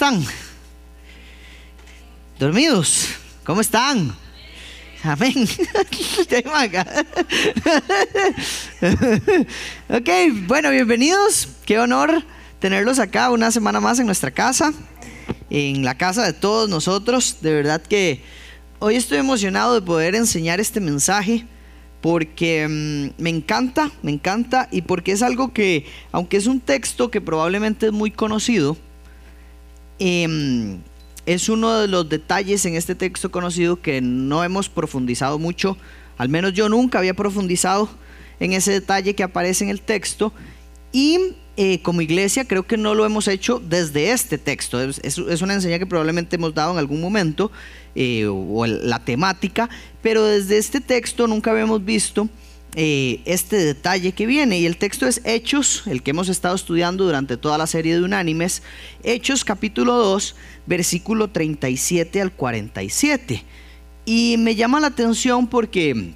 están? ¿Dormidos? ¿Cómo están? Amén. ok, bueno, bienvenidos. Qué honor tenerlos acá una semana más en nuestra casa, en la casa de todos nosotros. De verdad que hoy estoy emocionado de poder enseñar este mensaje porque mm, me encanta, me encanta y porque es algo que, aunque es un texto que probablemente es muy conocido, em, es uno de los detalles en este texto conocido que no hemos profundizado mucho, al menos yo nunca había profundizado en ese detalle que aparece en el texto y eh, como iglesia creo que no lo hemos hecho desde este texto. Es, una enseñanza que probablemente hemos dado en algún momento, eh, o la temática, pero desde este texto nunca habíamos visto eh, este detalle que viene. Y el texto es Hechos, el que hemos estado estudiando durante toda la serie de unánimes. Hechos capítulo 2, versículo 37 al 47. Y me llama la atención porque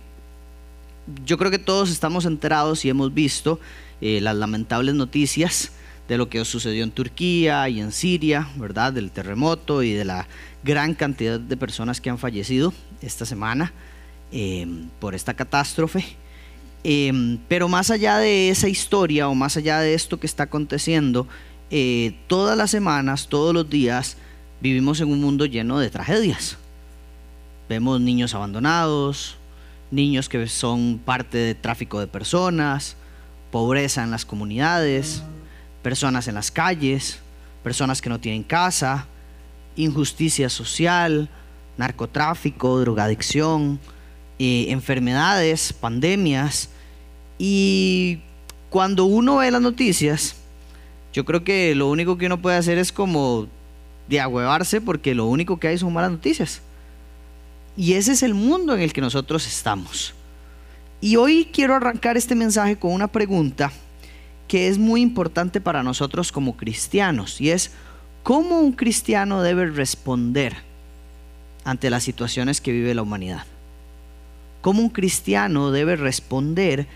yo creo que todos estamos enterados y hemos visto eh, las lamentables noticias de lo que sucedió en Turquía y en Siria, ¿verdad? Del terremoto y de la gran cantidad de personas que han fallecido esta semana eh, por esta catástrofe. Em, pero más allá de esa historia o más allá de esto que está aconteciendo, eh, todas las semanas, todos los días, vivimos en un mundo lleno de tragedias. Vemos niños abandonados, niños que son parte de tráfico de personas, pobreza en las comunidades, personas en las calles, personas que no tienen casa, injusticia social, narcotráfico, drogadicción, eh, enfermedades, pandemias. Y cuando uno ve las noticias, yo creo que lo único que uno puede hacer es como de agüevarse porque lo único que hay son malas noticias. Y ese es el mundo en el que nosotros estamos. Y hoy quiero arrancar este mensaje con una pregunta que es muy importante para nosotros como cristianos y es cómo un cristiano debe responder ante las situaciones que vive la humanidad. Cómo un cristiano debe responder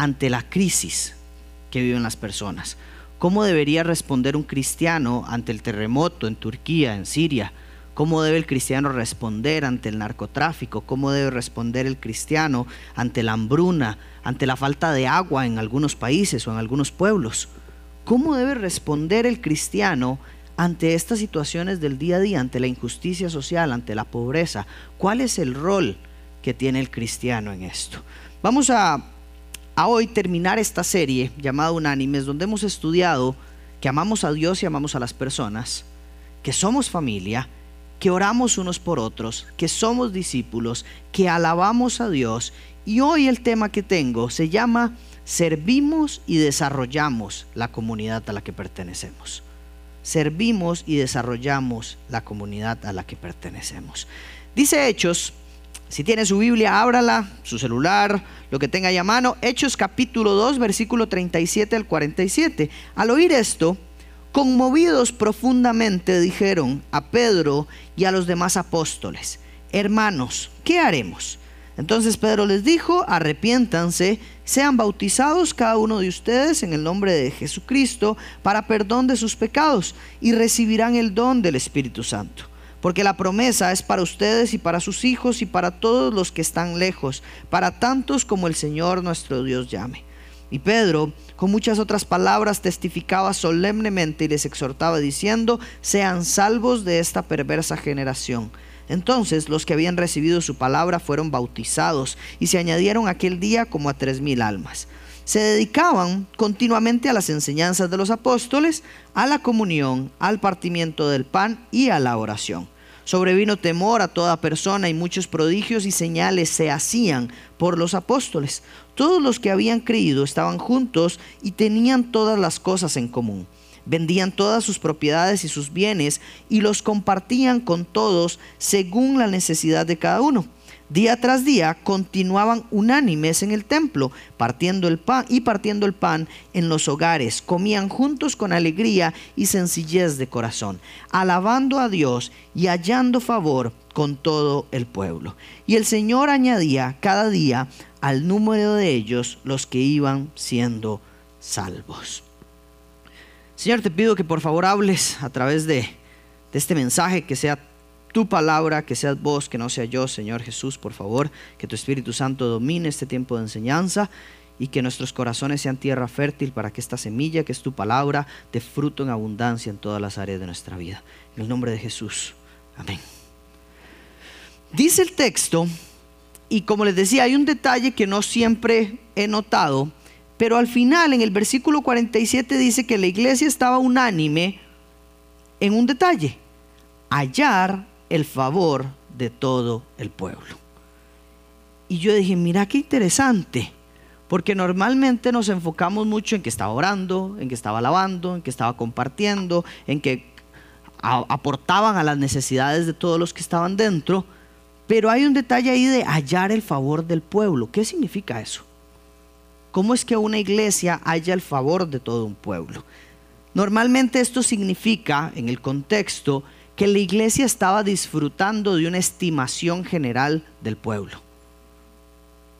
ante la crisis que viven las personas. ¿Cómo debería responder un cristiano ante el terremoto en Turquía, en Siria? ¿Cómo debe el cristiano responder ante el narcotráfico? ¿Cómo debe responder el cristiano ante la hambruna, ante la falta de agua en algunos países o en algunos pueblos? ¿Cómo debe responder el cristiano ante estas situaciones del día a día, ante la injusticia social, ante la pobreza? ¿Cuál es el rol que tiene el cristiano en esto? Vamos a a hoy terminar esta serie llamada Unánimes, donde hemos estudiado que amamos a Dios y amamos a las personas, que somos familia, que oramos unos por otros, que somos discípulos, que alabamos a Dios. Y hoy el tema que tengo se llama Servimos y desarrollamos la comunidad a la que pertenecemos. Servimos y desarrollamos la comunidad a la que pertenecemos. Dice Hechos si tiene su Biblia, ábrala, su celular, lo que tenga ahí a mano. Hechos capítulo 2, versículo 37 al 47. Al oír esto, conmovidos profundamente dijeron a Pedro y a los demás apóstoles, hermanos, ¿qué haremos? Entonces Pedro les dijo, arrepiéntanse, sean bautizados cada uno de ustedes en el nombre de Jesucristo para perdón de sus pecados y recibirán el don del Espíritu Santo porque la promesa es para ustedes y para sus hijos y para todos los que están lejos, para tantos como el Señor nuestro Dios llame. Y Pedro, con muchas otras palabras, testificaba solemnemente y les exhortaba diciendo, sean salvos de esta perversa generación. Entonces los que habían recibido su palabra fueron bautizados y se añadieron aquel día como a tres mil almas se dedicaban continuamente a las enseñanzas de los apóstoles, a la comunión, al partimiento del pan y a la oración. Sobrevino temor a toda persona y muchos prodigios y señales se hacían por los apóstoles. Todos los que habían creído estaban juntos y tenían todas las cosas en común. Vendían todas sus propiedades y sus bienes y los compartían con todos según la necesidad de cada uno Día tras día continuaban unánimes en el templo, partiendo el pan y partiendo el pan en los hogares, comían juntos con alegría y sencillez de corazón, alabando a Dios y hallando favor con todo el pueblo. Y el Señor añadía cada día al número de ellos los que iban siendo salvos. Señor, te pido que por favor hables a través de de este mensaje, que sea tu palabra, que seas vos, que no sea yo, Señor Jesús, por favor, que tu Espíritu Santo domine este tiempo de enseñanza y que nuestros corazones sean tierra fértil para que esta semilla, que es tu palabra, dé fruto en abundancia en todas las áreas de nuestra vida. En el nombre de Jesús. Amén. Dice el texto, y como les decía, hay un detalle que no siempre he notado, pero al final en el versículo 47 dice que la iglesia estaba unánime en un detalle, hallar el favor de todo el pueblo. Y yo dije, mira qué interesante, porque normalmente nos enfocamos mucho en que estaba orando, en que estaba alabando, en que estaba compartiendo, en que aportaban a las necesidades de todos los que estaban dentro, pero hay un detalle ahí de hallar el favor del pueblo. ¿Qué significa eso? ¿Cómo es que una iglesia halla el favor de todo un pueblo? Normalmente esto significa, en el contexto, que la iglesia estaba disfrutando de una estimación general del pueblo.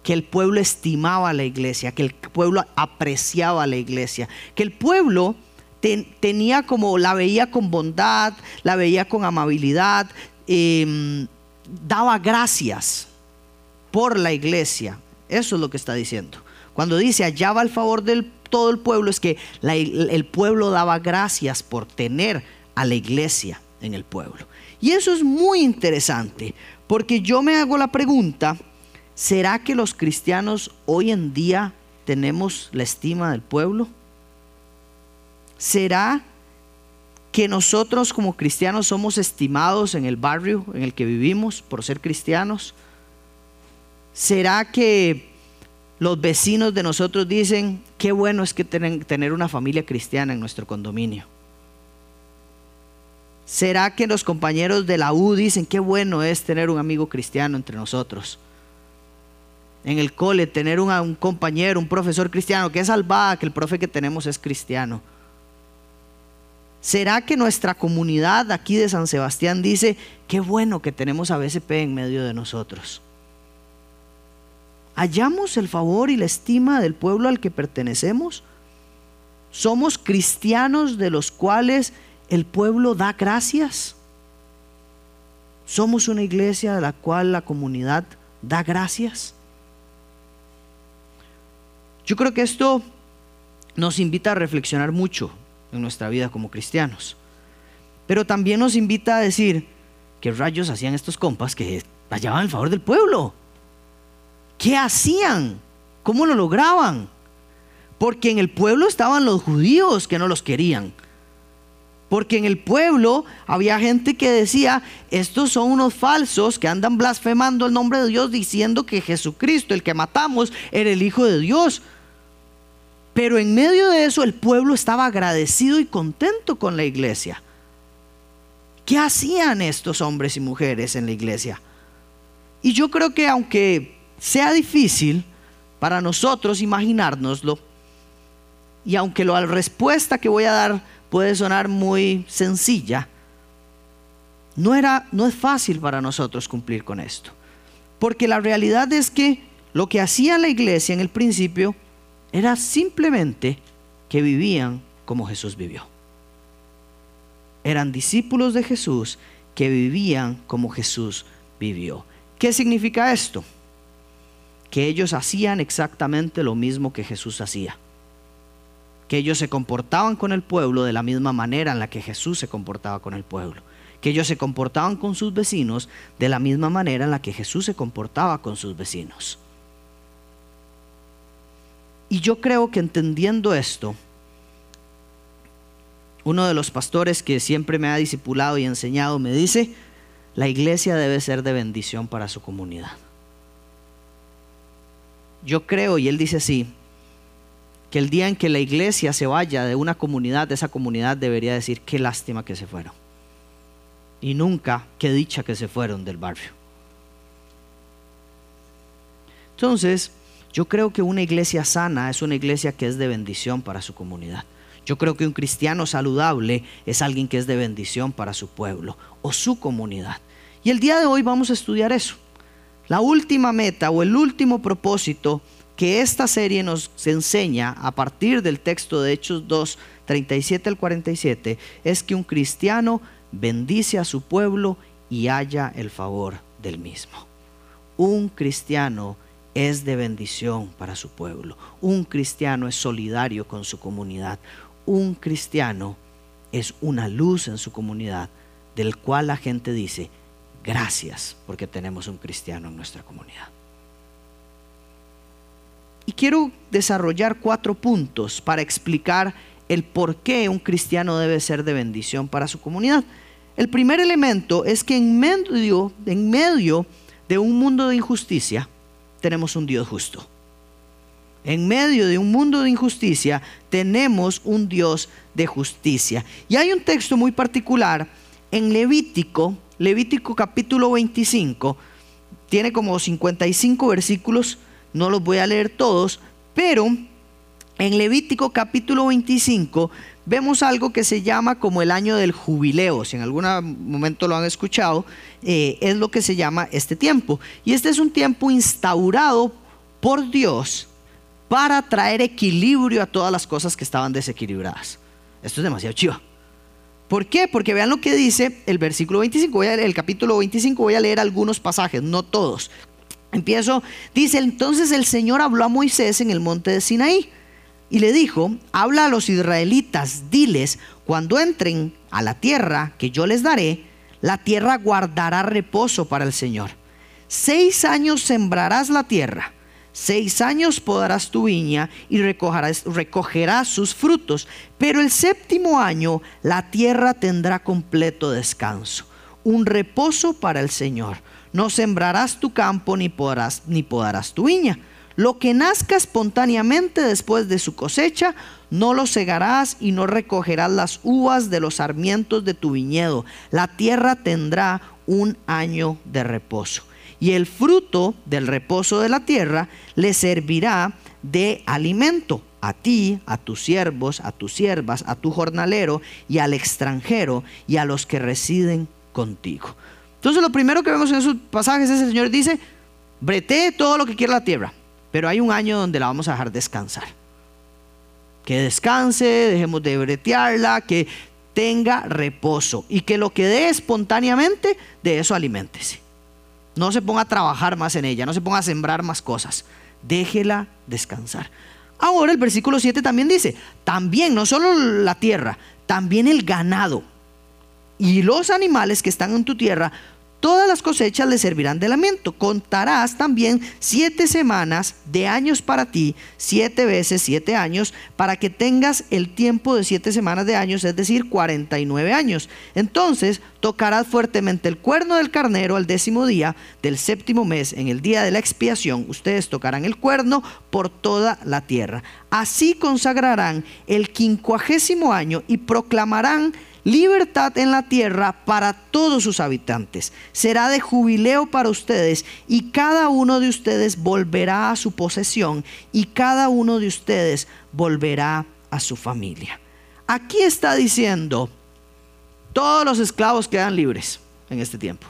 Que el pueblo estimaba a la iglesia, que el pueblo apreciaba a la iglesia, que el pueblo tenía como, la veía con bondad, la veía con amabilidad, em, daba gracias por la iglesia. Eso es lo que está diciendo. Cuando dice hallaba el favor del todo el pueblo, es que el pueblo daba gracias por tener a la iglesia en el pueblo. Y eso es muy interesante, porque yo me hago la pregunta, ¿será que los cristianos hoy en día tenemos la estima del pueblo? ¿Será que nosotros como cristianos somos estimados en el barrio en el que vivimos por ser cristianos? ¿Será que los vecinos de nosotros dicen, qué bueno es que tener una familia cristiana en nuestro condominio? ¿Será que los compañeros de la U dicen qué bueno es tener un amigo cristiano entre nosotros? En el cole, tener un, compañero, un profesor cristiano, que es salvada, que el profe que tenemos es cristiano. ¿Será que nuestra comunidad aquí de San Sebastián dice, qué bueno que tenemos a BCP en medio de nosotros? ¿Hallamos el favor y la estima del pueblo al que pertenecemos? ¿Somos cristianos de los cuales el pueblo da gracias. Somos una iglesia de la cual la comunidad da gracias. Yo creo que esto nos invita a reflexionar mucho en nuestra vida como cristianos. Pero también nos invita a decir, ¿qué rayos hacían estos compas que hallaban el favor del pueblo? ¿Qué hacían? ¿Cómo lo lograban? Porque en el pueblo estaban los judíos que no los querían. Porque en el pueblo había gente que decía, estos son unos falsos que andan blasfemando el nombre de Dios diciendo que Jesucristo, el que matamos, era el Hijo de Dios. Pero en medio de eso el pueblo estaba agradecido y contento con la iglesia. ¿Qué hacían estos hombres y mujeres en la iglesia? Y yo creo que aunque sea difícil para nosotros imaginárnoslo, y aunque la respuesta que voy a dar puede sonar muy sencilla, no, era, no es fácil para nosotros cumplir con esto. Porque la realidad es que lo que hacía la iglesia en el principio era simplemente que vivían como Jesús vivió. Eran discípulos de Jesús que vivían como Jesús vivió. ¿Qué significa esto? Que ellos hacían exactamente lo mismo que Jesús hacía que ellos se comportaban con el pueblo de la misma manera en la que Jesús se comportaba con el pueblo, que ellos se comportaban con sus vecinos de la misma manera en la que Jesús se comportaba con sus vecinos. Y yo creo que entendiendo esto, uno de los pastores que siempre me ha discipulado y enseñado me dice, la iglesia debe ser de bendición para su comunidad. Yo creo, y él dice así, que el día en que la iglesia se vaya de una comunidad, esa comunidad debería decir, qué lástima que se fueron. Y nunca, qué dicha que se fueron del barrio. Entonces, yo creo que una iglesia sana es una iglesia que es de bendición para su comunidad. Yo creo que un cristiano saludable es alguien que es de bendición para su pueblo o su comunidad. Y el día de hoy vamos a estudiar eso. La última meta o el último propósito que esta serie nos enseña a partir del texto de Hechos 2, 37 al 47, es que un cristiano bendice a su pueblo y haya el favor del mismo. Un cristiano es de bendición para su pueblo. Un cristiano es solidario con su comunidad. Un cristiano es una luz en su comunidad del cual la gente dice, gracias porque tenemos un cristiano en nuestra comunidad. Y quiero desarrollar cuatro puntos para explicar el por qué un cristiano debe ser de bendición para su comunidad. El primer elemento es que en medio, en medio de un mundo de injusticia tenemos un Dios justo. En medio de un mundo de injusticia tenemos un Dios de justicia. Y hay un texto muy particular en Levítico, Levítico capítulo 25, tiene como 55 versículos no los voy a leer todos, pero en Levítico capítulo 25 vemos algo que se llama como el año del jubileo. Si en algún momento lo han escuchado, eh, es lo que se llama este tiempo. Y este es un tiempo instaurado por Dios para traer equilibrio a todas las cosas que estaban desequilibradas. Esto es demasiado chiva. ¿Por qué? Porque vean lo que dice el versículo 25, voy a el capítulo 25, voy a leer algunos pasajes, no todos. Empiezo, dice, entonces el Señor habló a Moisés en el monte de Sinaí y le dijo, habla a los israelitas, diles, cuando entren a la tierra que yo les daré, la tierra guardará reposo para el Señor. Seis años sembrarás la tierra, seis años podarás tu viña y recogerás, recogerás sus frutos, pero el séptimo año la tierra tendrá completo descanso, un reposo para el Señor no sembrarás tu campo ni podrás, ni podarás tu viña. Lo que nazca espontáneamente después de su cosecha, no lo segarás y no recogerás las uvas de los sarmientos de tu viñedo. La tierra tendrá un año de reposo. Y el fruto del reposo de la tierra le servirá de alimento a ti, a tus siervos, a tus siervas, a tu jornalero y al extranjero y a los que residen contigo. Entonces lo primero que vemos en esos pasajes es el Señor dice, brete todo lo que quiera la tierra, pero hay un año donde la vamos a dejar descansar. Que descanse, dejemos de bretearla, que tenga reposo y que lo que dé espontáneamente, de eso aliméntese. No se ponga a trabajar más en ella, no se ponga a sembrar más cosas. Déjela descansar. Ahora el versículo 7 también dice, también no solo la tierra, también el ganado y los animales que están en tu tierra, todas las cosechas le servirán de lamento. Contarás también siete semanas de años para ti, siete veces siete años, para que tengas el tiempo de siete semanas de años, es decir, 49 años. Entonces tocarás fuertemente el cuerno del carnero al décimo día del séptimo mes, en el día de la expiación. Ustedes tocarán el cuerno por toda la tierra. Así consagrarán el quincuagésimo año y proclamarán libertad en la tierra para todos sus habitantes. Será de jubileo para ustedes y cada uno de ustedes volverá a su posesión y cada uno de ustedes volverá a su familia. Aquí está diciendo, todos los esclavos quedan libres en este tiempo.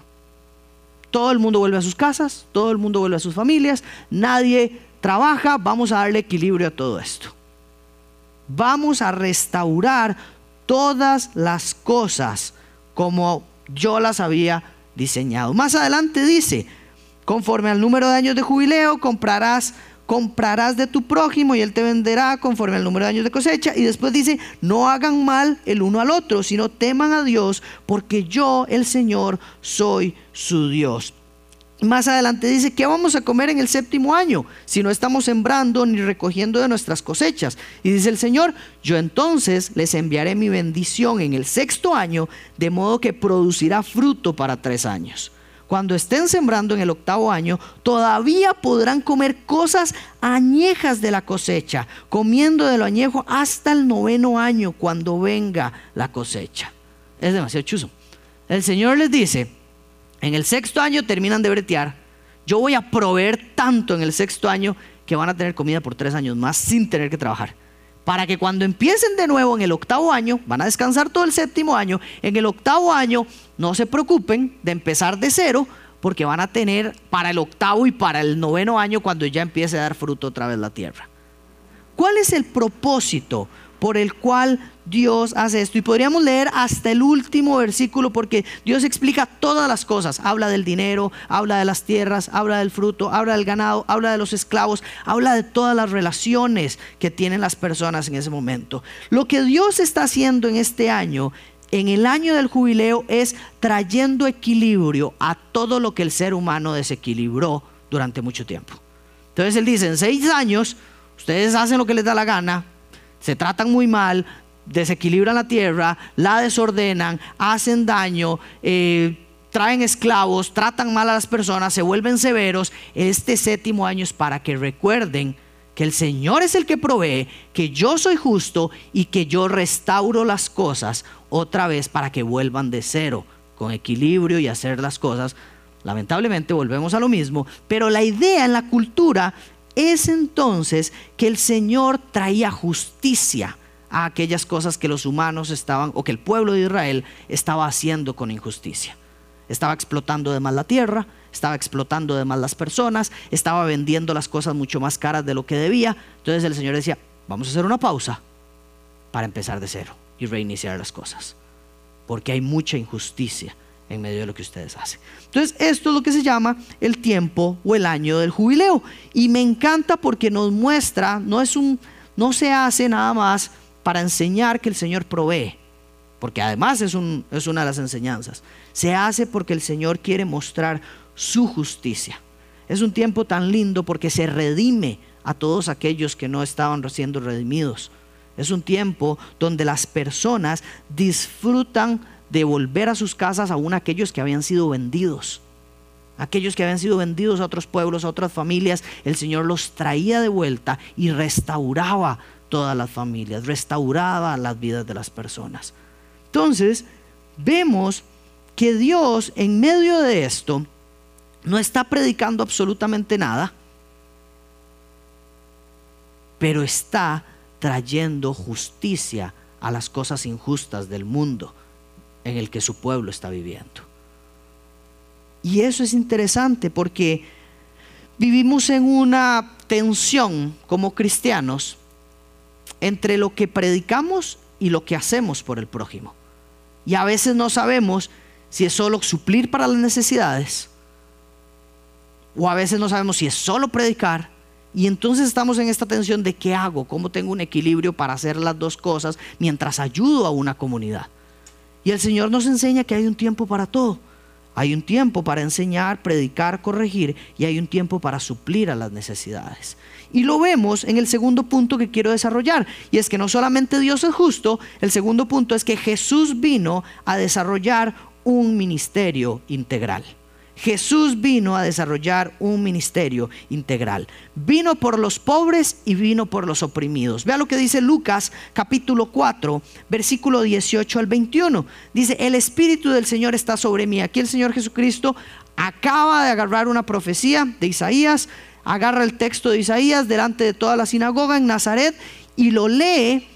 Todo el mundo vuelve a sus casas, todo el mundo vuelve a sus familias, nadie trabaja, vamos a darle equilibrio a todo esto. Vamos a restaurar todas las cosas como yo las había diseñado. Más adelante dice, conforme al número de años de jubileo, comprarás comprarás de tu prójimo y él te venderá conforme al número de años de cosecha. Y después dice, no hagan mal el uno al otro, sino teman a Dios, porque yo, el Señor, soy su Dios. Más adelante dice, ¿qué vamos a comer en el séptimo año si no estamos sembrando ni recogiendo de nuestras cosechas? Y dice el Señor, yo entonces les enviaré mi bendición en el sexto año, de modo que producirá fruto para tres años. Cuando estén sembrando en el octavo año, todavía podrán comer cosas añejas de la cosecha, comiendo de lo añejo hasta el noveno año, cuando venga la cosecha. Es demasiado chuzo. El Señor les dice, en el sexto año terminan de bretear. Yo voy a proveer tanto en el sexto año que van a tener comida por tres años más sin tener que trabajar. Para que cuando empiecen de nuevo en el octavo año, van a descansar todo el séptimo año, en el octavo año no se preocupen de empezar de cero, porque van a tener para el octavo y para el noveno año cuando ya empiece a dar fruto otra vez la tierra. ¿Cuál es el propósito por el cual Dios hace esto. Y podríamos leer hasta el último versículo porque Dios explica todas las cosas. Habla del dinero, habla de las tierras, habla del fruto, habla del ganado, habla de los esclavos, habla de todas las relaciones que tienen las personas en ese momento. Lo que Dios está haciendo en este año en el año del jubileo es trayendo equilibrio a todo lo que el ser humano desequilibró durante mucho tiempo. Entonces él dice, en seis años ustedes hacen lo que les da la gana, se tratan muy mal, desequilibran la tierra, la desordenan, hacen daño, eh, traen esclavos, tratan mal a las personas, se vuelven severos. Este séptimo año es para que recuerden que el Señor es el que provee, que yo soy justo y que yo restauro las cosas otra vez para que vuelvan de cero, con equilibrio y hacer las cosas. Lamentablemente volvemos a lo mismo, pero la idea en la cultura es entonces que el Señor traía justicia a aquellas cosas que los humanos estaban o que el pueblo de Israel estaba haciendo con injusticia. Estaba explotando de más la tierra, estaba explotando de más las personas, estaba vendiendo las cosas mucho más caras de lo que debía. Entonces el Señor decía, vamos a hacer una pausa para empezar de cero y reiniciar las cosas. Porque hay mucha injusticia en medio de lo que ustedes hacen. Entonces, esto es lo que se llama el tiempo o el año del jubileo. Y me encanta porque nos muestra, no es un, no se hace nada más para enseñar que el Señor provee, porque además es, un, es una de las enseñanzas. Se hace porque el Señor quiere mostrar su justicia. Es un tiempo tan lindo porque se redime a todos aquellos que no estaban siendo redimidos. Es un tiempo donde las personas disfrutan de volver a sus casas aún aquellos que habían sido vendidos. Aquellos que habían sido vendidos a otros pueblos, a otras familias, el Señor los traía de vuelta y restauraba todas las familias, restauraba las vidas de las personas. Entonces, vemos que Dios en medio de esto no está predicando absolutamente nada, pero está trayendo justicia a las cosas injustas del mundo en el que su pueblo está viviendo. Y eso es interesante porque vivimos en una tensión como cristianos entre lo que predicamos y lo que hacemos por el prójimo. Y a veces no sabemos si es solo suplir para las necesidades o a veces no sabemos si es solo predicar. Y entonces estamos en esta tensión de qué hago, cómo tengo un equilibrio para hacer las dos cosas mientras ayudo a una comunidad. Y el Señor nos enseña que hay un tiempo para todo. Hay un tiempo para enseñar, predicar, corregir y hay un tiempo para suplir a las necesidades. Y lo vemos en el segundo punto que quiero desarrollar. Y es que no solamente Dios es justo, el segundo punto es que Jesús vino a desarrollar un ministerio integral. Jesús vino a desarrollar un ministerio integral. Vino por los pobres y vino por los oprimidos. Vea lo que dice Lucas capítulo 4, versículo 18 al 21. Dice, el Espíritu del Señor está sobre mí. Aquí el Señor Jesucristo acaba de agarrar una profecía de Isaías agarra el texto de Isaías delante de toda la sinagoga en Nazaret y lo lee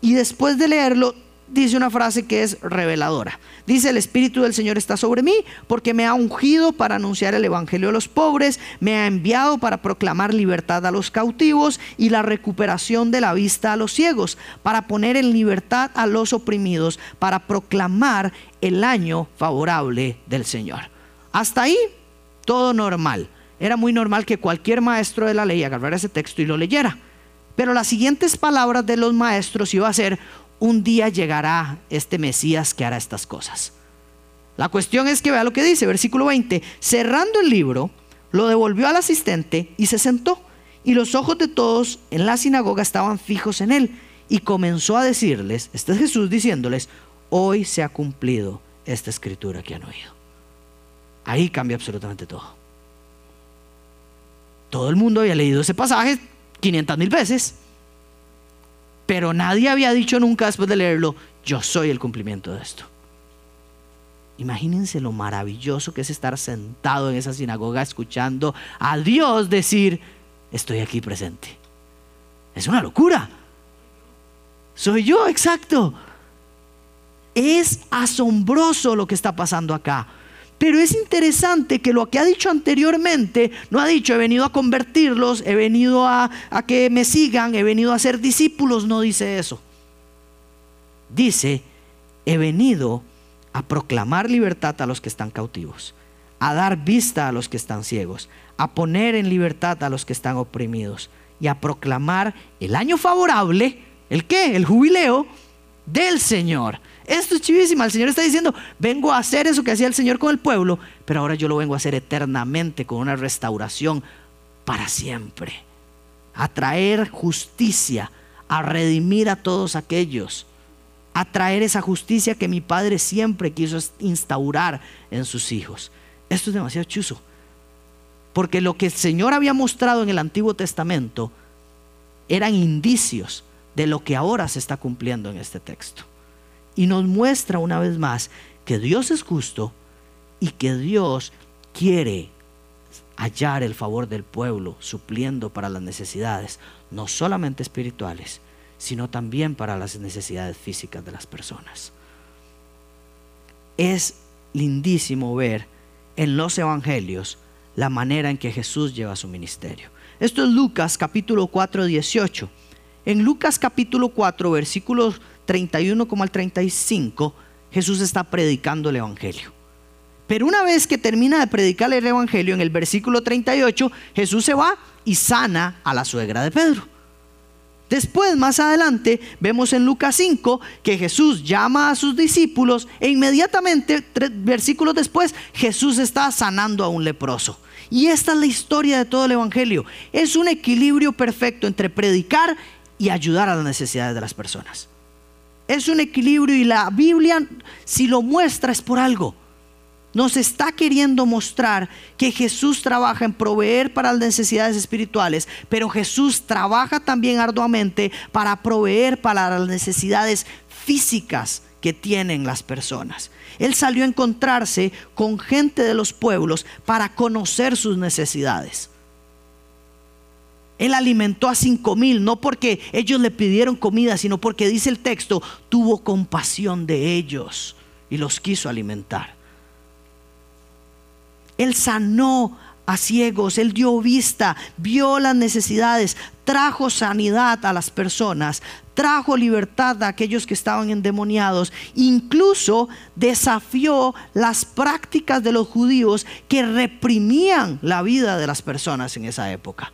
y después de leerlo dice una frase que es reveladora. Dice, el Espíritu del Señor está sobre mí porque me ha ungido para anunciar el Evangelio a los pobres, me ha enviado para proclamar libertad a los cautivos y la recuperación de la vista a los ciegos, para poner en libertad a los oprimidos, para proclamar el año favorable del Señor. Hasta ahí, todo normal era muy normal que cualquier maestro de la ley agarrara ese texto y lo leyera. Pero las siguientes palabras de los maestros iba a ser, un día llegará este Mesías que hará estas cosas. La cuestión es que vea lo que dice, versículo 20, cerrando el libro, lo devolvió al asistente y se sentó. Y los ojos de todos en la sinagoga estaban fijos en él. Y comenzó a decirles, este es Jesús diciéndoles, hoy se ha cumplido esta escritura que han oído. Ahí cambia absolutamente todo. Todo el mundo había leído ese pasaje 500 mil veces, pero nadie había dicho nunca después de leerlo, yo soy el cumplimiento de esto. Imagínense lo maravilloso que es estar sentado en esa sinagoga escuchando a Dios decir, estoy aquí presente. Es una locura. Soy yo, exacto. Es asombroso lo que está pasando acá. Pero es interesante que lo que ha dicho anteriormente, no ha dicho he venido a convertirlos, he venido a, que me sigan, he venido a ser discípulos, no dice eso. Dice, he venido a proclamar libertad a los que están cautivos, a dar vista a los que están ciegos, a poner en libertad a los que están oprimidos y a proclamar el año favorable, ¿el qué? El jubileo del Señor. Esto es chivísima. El Señor está diciendo, vengo a hacer eso que hacía el Señor con el pueblo, pero ahora yo lo vengo a hacer eternamente con una restauración para siempre. A traer justicia, a redimir a todos aquellos, a traer esa justicia que mi Padre siempre quiso instaurar en sus hijos. Esto es demasiado chuzo. Porque lo que el Señor había mostrado en el Antiguo Testamento eran indicios de lo que ahora se está cumpliendo en este texto. Y nos muestra una vez más que Dios es justo y que Dios quiere hallar el favor del pueblo, supliendo para las necesidades, no solamente espirituales, sino también para las necesidades físicas de las personas. Es lindísimo ver en los evangelios la manera en que Jesús lleva su ministerio. Esto es Lucas capítulo 4, 18. En Lucas capítulo 4, versículos 31 como al 35, Jesús está predicando el Evangelio. Pero una vez que termina de predicar el Evangelio, en el versículo 38, Jesús se va y sana a la suegra de Pedro. Después, más adelante, vemos en Lucas 5 que Jesús llama a sus discípulos e inmediatamente, tres versículos después, Jesús está sanando a un leproso. Y esta es la historia de todo el Evangelio. Es un equilibrio perfecto entre predicar y ayudar a las necesidades de las personas. Es un equilibrio y la Biblia, si lo muestra, es por algo. Nos está queriendo mostrar que Jesús trabaja en proveer para las necesidades espirituales, pero Jesús trabaja también arduamente para proveer para las necesidades físicas que tienen las personas. Él salió a encontrarse con gente de los pueblos para conocer sus necesidades. Él alimentó a cinco mil, no porque ellos le pidieron comida, sino porque dice el texto, tuvo compasión de ellos y los quiso alimentar. Él sanó a ciegos, Él dio vista, vio las necesidades, trajo sanidad a las personas, trajo libertad a aquellos que estaban endemoniados, incluso desafió las prácticas de los judíos que reprimían la vida de las personas en esa época.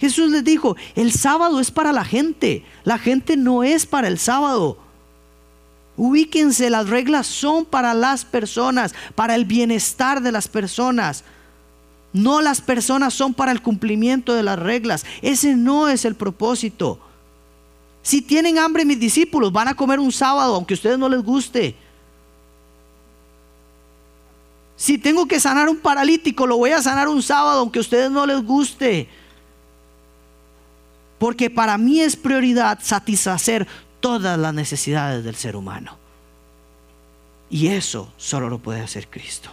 Jesús les dijo, el sábado es para la gente, la gente no es para el sábado. Ubíquense, las reglas son para las personas, para el bienestar de las personas. No las personas son para el cumplimiento de las reglas. Ese no es el propósito. Si tienen hambre mis discípulos, van a comer un sábado, aunque a ustedes no les guste. Si tengo que sanar un paralítico, lo voy a sanar un sábado, aunque a ustedes no les guste. Porque para mí es prioridad satisfacer todas las necesidades del ser humano. Y eso solo lo puede hacer Cristo.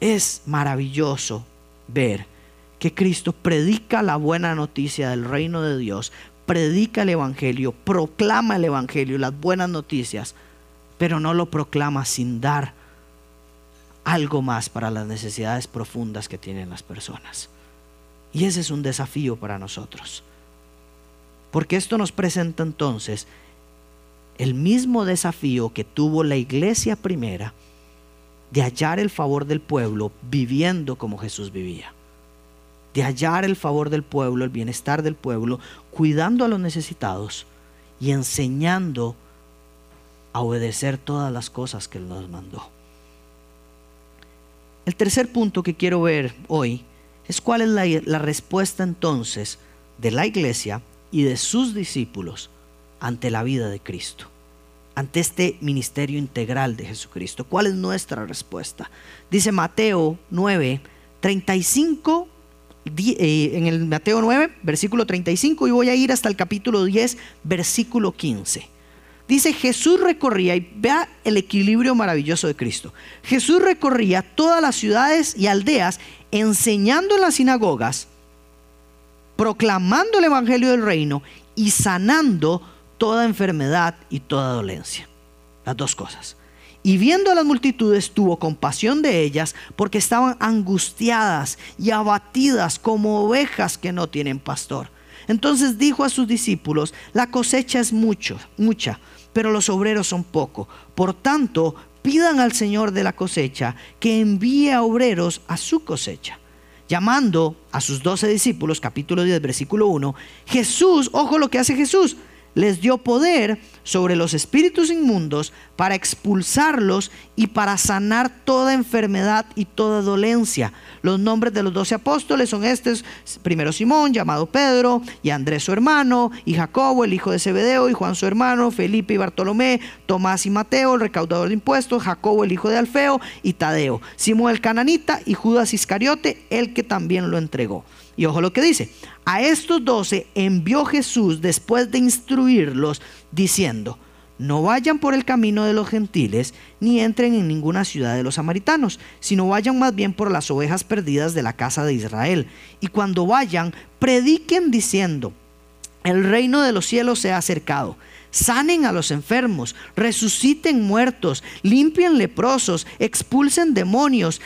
Es maravilloso ver que Cristo predica la buena noticia del reino de Dios, predica el Evangelio, proclama el Evangelio, las buenas noticias, pero no lo proclama sin dar algo más para las necesidades profundas que tienen las personas. Y ese es un desafío para nosotros. Porque esto nos presenta entonces el mismo desafío que tuvo la iglesia primera de hallar el favor del pueblo viviendo como Jesús vivía. De hallar el favor del pueblo, el bienestar del pueblo, cuidando a los necesitados y enseñando a obedecer todas las cosas que Él nos mandó. El tercer punto que quiero ver hoy es cuál es la, respuesta entonces de la iglesia y de sus discípulos ante la vida de Cristo, ante este ministerio integral de Jesucristo. ¿Cuál es nuestra respuesta? Dice Mateo 9, 35, eh, en el Mateo 9, versículo 35, y voy a ir hasta el capítulo 10, versículo 15. Dice, Jesús recorría, y vea el equilibrio maravilloso de Cristo. Jesús recorría todas las ciudades y aldeas enseñando en las sinagogas, proclamando el Evangelio del Reino y sanando toda enfermedad y toda dolencia. Las dos cosas. Y viendo a las multitudes tuvo compasión de ellas porque estaban angustiadas y abatidas como ovejas que no tienen pastor. Entonces dijo a sus discípulos, la cosecha es mucho, mucha, pero los obreros son poco. Por tanto, pidan al Señor de la cosecha que envíe a obreros a su cosecha. Llamando a sus doce discípulos, capítulo 10, versículo 1, Jesús, ojo lo que hace Jesús, les dio poder sobre los espíritus inmundos para expulsarlos y para sanar toda enfermedad y toda dolencia. Los nombres de los doce apóstoles son estos, primero Simón, llamado Pedro, y Andrés su hermano, y Jacobo, el hijo de Zebedeo, y Juan su hermano, Felipe y Bartolomé, Tomás y Mateo, el recaudador de impuestos, Jacobo, el hijo de Alfeo, y Tadeo, Simón el cananita, y Judas Iscariote, el que también lo entregó. Y ojo lo que dice, a estos doce envió Jesús después de instruirlos, diciendo, no vayan por el camino de los gentiles, ni entren en ninguna ciudad de los samaritanos, sino vayan más bien por las ovejas perdidas de la casa de Israel. Y cuando vayan, prediquen diciendo, el reino de los cielos se ha acercado. Sanen a los enfermos, resuciten muertos, limpien leprosos, expulsen demonios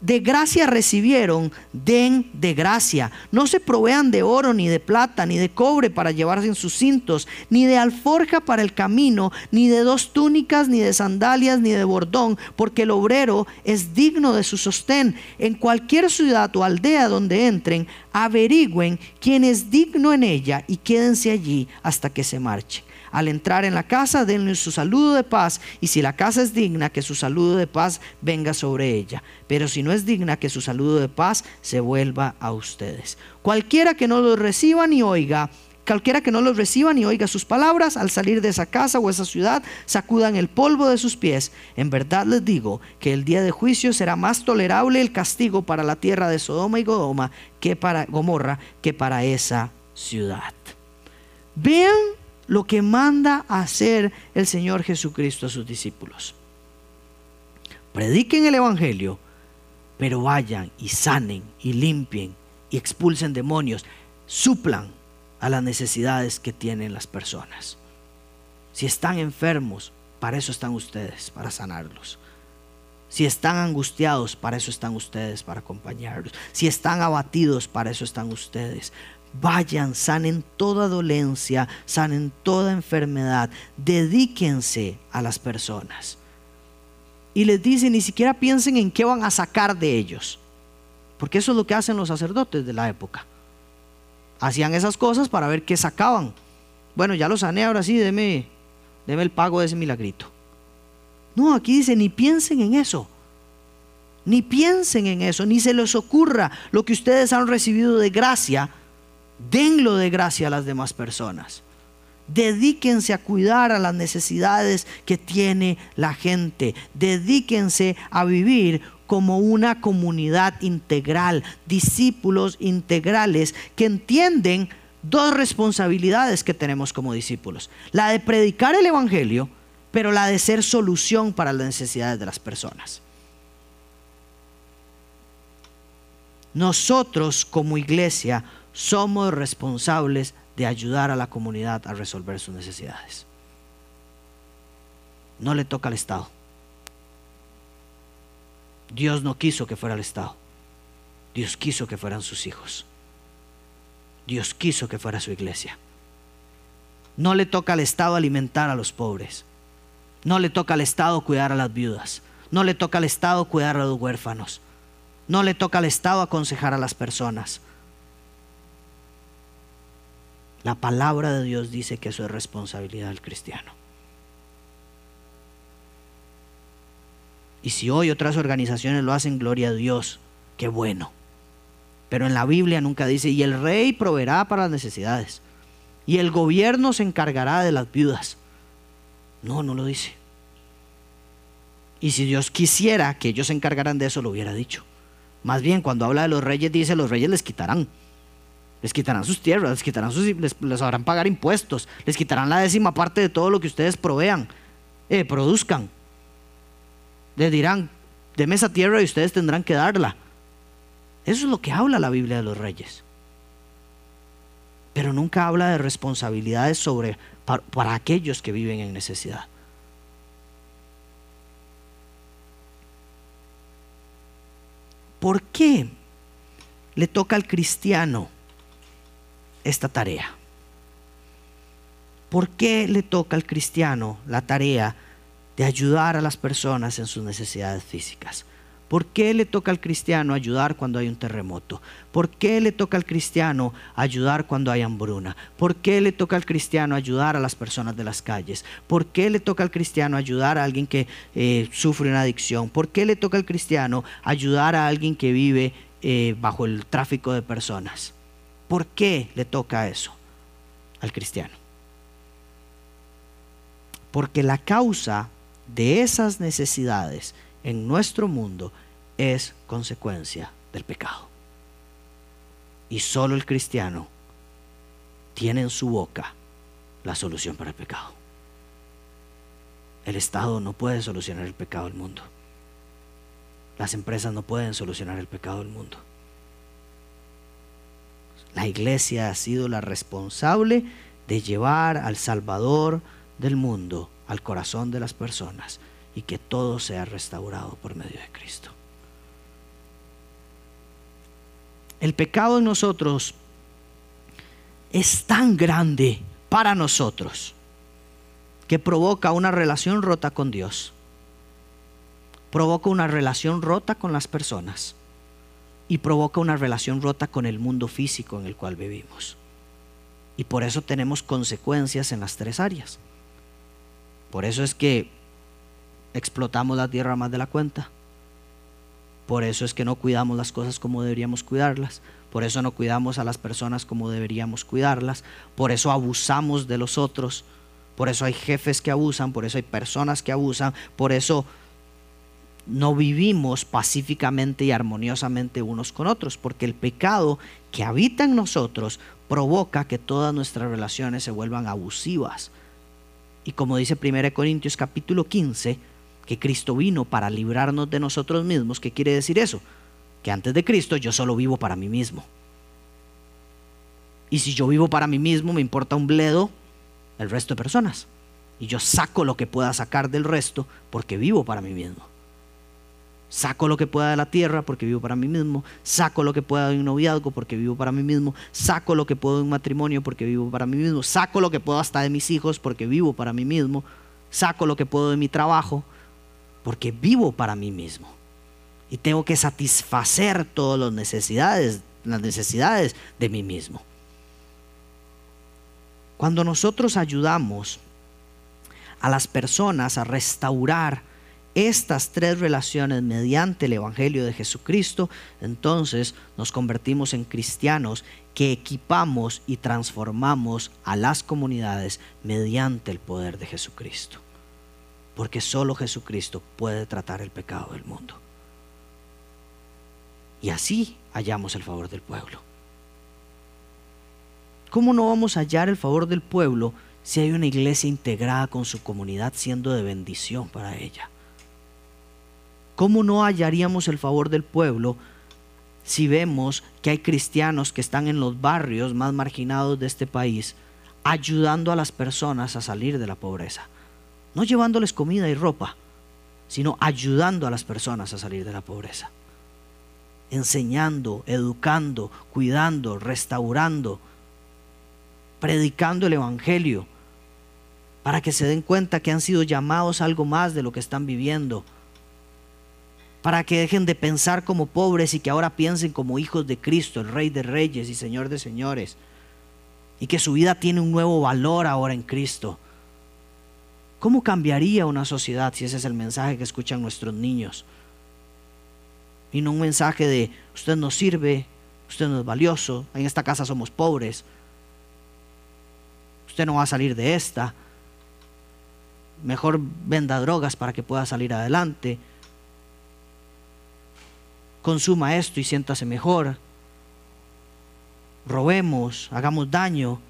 de gracia recibieron, den de gracia. No se provean de oro, ni de plata, ni de cobre para llevarse en sus cintos, ni de alforja para el camino, ni de dos túnicas, ni de sandalias, ni de bordón, porque el obrero es digno de su sostén. En cualquier ciudad o aldea donde entren, averigüen quién es digno en ella y quédense allí hasta que se marche. Al entrar en la casa, denle su saludo de paz, y si la casa es digna, que su saludo de paz venga sobre ella. Pero si no es digna, que su saludo de paz se vuelva a ustedes. Cualquiera que no los reciba ni oiga, cualquiera que no los reciba ni oiga sus palabras, al salir de esa casa o esa ciudad, sacudan el polvo de sus pies. En verdad les digo que el día de juicio será más tolerable el castigo para la tierra de Sodoma y Godoma que para Gomorra que para esa ciudad. Vean lo que manda hacer el Señor Jesucristo a sus discípulos. Prediquen el Evangelio, pero vayan y sanen y limpien y expulsen demonios, suplan a las necesidades que tienen las personas. Si están enfermos, para eso están ustedes, para sanarlos. Si están angustiados, para eso están ustedes, para acompañarlos. Si están abatidos, para eso están ustedes. Vayan, sanen toda dolencia, sanen toda enfermedad, dedíquense a las personas. Y les dice, ni siquiera piensen en qué van a sacar de ellos, porque eso es lo que hacen los sacerdotes de la época. Hacían esas cosas para ver qué sacaban. Bueno, ya lo sané, ahora sí, deme, deme el pago de ese milagrito. No, aquí dice, ni piensen en eso. Ni piensen en eso, ni se les ocurra lo que ustedes han recibido de gracia denlo de gracia a las demás personas. Dedíquense a cuidar a las necesidades que tiene la gente. Dedíquense a vivir como una comunidad integral, discípulos integrales que entienden dos responsabilidades que tenemos como discípulos. La de predicar el Evangelio, pero la de ser solución para las necesidades de las personas. Nosotros como iglesia somos responsables de ayudar a la comunidad a resolver sus necesidades. No le toca al Estado. Dios no quiso que fuera el Estado. Dios quiso que fueran sus hijos. Dios quiso que fuera su iglesia. No le toca al Estado alimentar a los pobres. No le toca al Estado cuidar a las viudas. No le toca al Estado cuidar a los huérfanos. No le toca al Estado aconsejar a las personas. La palabra de Dios dice que eso es responsabilidad del cristiano. Y si hoy otras organizaciones lo hacen, gloria a Dios, qué bueno. Pero en la Biblia nunca dice, y el rey proveerá para las necesidades, y el gobierno se encargará de las viudas. No, no lo dice. Y si Dios quisiera que ellos se encargaran de eso, lo hubiera dicho. Más bien, cuando habla de los reyes, dice, los reyes les quitarán. Les quitarán sus tierras, les quitarán sus, les, harán pagar impuestos, les quitarán la décima parte de todo lo que ustedes provean, eh, produzcan. Les dirán, deme esa tierra y ustedes tendrán que darla. Eso es lo que habla la Biblia de los reyes. Pero nunca habla de responsabilidades sobre para aquellos que viven en necesidad. ¿Por qué le toca al cristiano? Esta tarea? ¿Por qué le toca al cristiano la tarea de ayudar a las personas en sus necesidades físicas? ¿Por qué le toca al cristiano ayudar cuando hay un terremoto? ¿Por qué le toca al cristiano ayudar cuando hay hambruna? ¿Por qué le toca al cristiano ayudar a las personas de las calles? ¿Por qué le toca al cristiano ayudar a alguien que eh, sufre una adicción? ¿Por qué le toca al cristiano ayudar a alguien que vive eh, bajo el tráfico de personas? ¿Por qué le toca eso al cristiano? Porque la causa de esas necesidades en nuestro mundo es consecuencia del pecado. Y solo el cristiano tiene en su boca la solución para el pecado. El Estado no puede solucionar el pecado del mundo. Las empresas no pueden solucionar el pecado del mundo. La iglesia ha sido la responsable de llevar al Salvador del mundo al corazón de las personas y que todo sea restaurado por medio de Cristo. El pecado en nosotros es tan grande para nosotros que provoca una relación rota con Dios, provoca una relación rota con las personas y provoca una relación rota con el mundo físico en el cual vivimos. Y por eso tenemos consecuencias en las tres áreas. Por eso es que explotamos la tierra más de la cuenta. Por eso es que no cuidamos las cosas como deberíamos cuidarlas. Por eso no cuidamos a las personas como deberíamos cuidarlas. Por eso abusamos de los otros. Por eso hay jefes que abusan. Por eso hay personas que abusan. Por eso no vivimos pacíficamente y armoniosamente unos con otros. Porque el pecado que habita en nosotros provoca que todas nuestras relaciones se vuelvan abusivas. Y como dice 1 Corintios capítulo 15, que Cristo vino para librarnos de nosotros mismos. ¿Qué quiere decir eso? Que antes de Cristo yo solo vivo para mí mismo. Y si yo vivo para mí mismo, me importa un bledo el resto de personas. Y yo saco lo que pueda sacar del resto porque vivo para mí mismo. Saco lo que pueda de la tierra porque vivo para mí mismo. Saco lo que pueda de un noviazgo porque vivo para mí mismo. Saco lo que puedo de un matrimonio porque vivo para mí mismo. Saco lo que puedo hasta de mis hijos porque vivo para mí mismo. Saco lo que puedo de mi trabajo porque vivo para mí mismo. Y tengo que satisfacer todas las necesidades, las necesidades de mí mismo. Cuando nosotros ayudamos a las personas a restaurar estas tres relaciones mediante el Evangelio de Jesucristo, entonces nos convertimos en cristianos que equipamos y transformamos a las comunidades mediante el poder de Jesucristo porque solo Jesucristo puede tratar el pecado del mundo. Y así hallamos el favor del pueblo. ¿Cómo no vamos a hallar el favor del pueblo si hay una iglesia integrada con su comunidad siendo de bendición para ella? ¿Cómo no hallaríamos el favor del pueblo si vemos que hay cristianos que están en los barrios más marginados de este país ayudando a las personas a salir de la pobreza? no llevándoles comida y ropa, sino ayudando a las personas a salir de la pobreza. Enseñando, educando, cuidando, restaurando, predicando el Evangelio, para que se den cuenta que han sido llamados algo más de lo que están viviendo, para que dejen de pensar como pobres y que ahora piensen como hijos de Cristo, el Rey de Reyes y Señor de Señores, y que su vida tiene un nuevo valor ahora en Cristo ¿Cómo cambiaría una sociedad si ese es el mensaje que escuchan nuestros niños? Y no un mensaje de usted no sirve, usted no es valioso, en esta casa somos pobres, usted no va a salir de esta, mejor venda drogas para que pueda salir adelante, consuma esto y siéntase mejor, robemos, hagamos daño.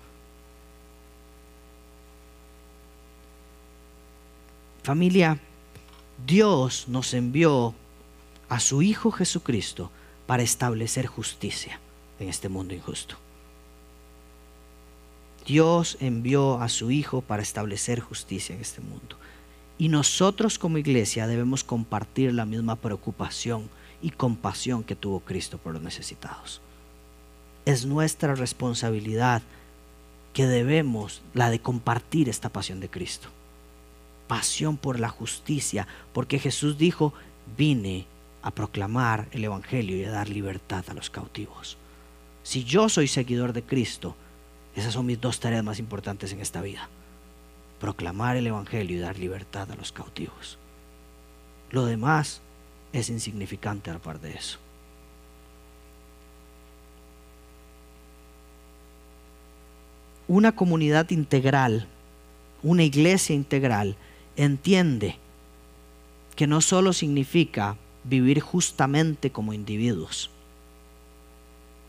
Familia, Dios nos envió a su Hijo Jesucristo para establecer justicia en este mundo injusto. Dios envió a su Hijo para establecer justicia en este mundo. Y nosotros como iglesia debemos compartir la misma preocupación y compasión que tuvo Cristo por los necesitados. es nuestra responsabilidad que debemos, la de compartir esta pasión de Cristo. Pasión por la justicia, porque Jesús dijo, vine a proclamar el Evangelio y a dar libertad a los cautivos. Si yo soy seguidor de Cristo, esas son mis dos tareas más importantes en esta vida. Proclamar el Evangelio y dar libertad a los cautivos. Lo demás es insignificante al par de eso. Una comunidad integral, una iglesia integral, entiende que no solo significa vivir justamente como individuos,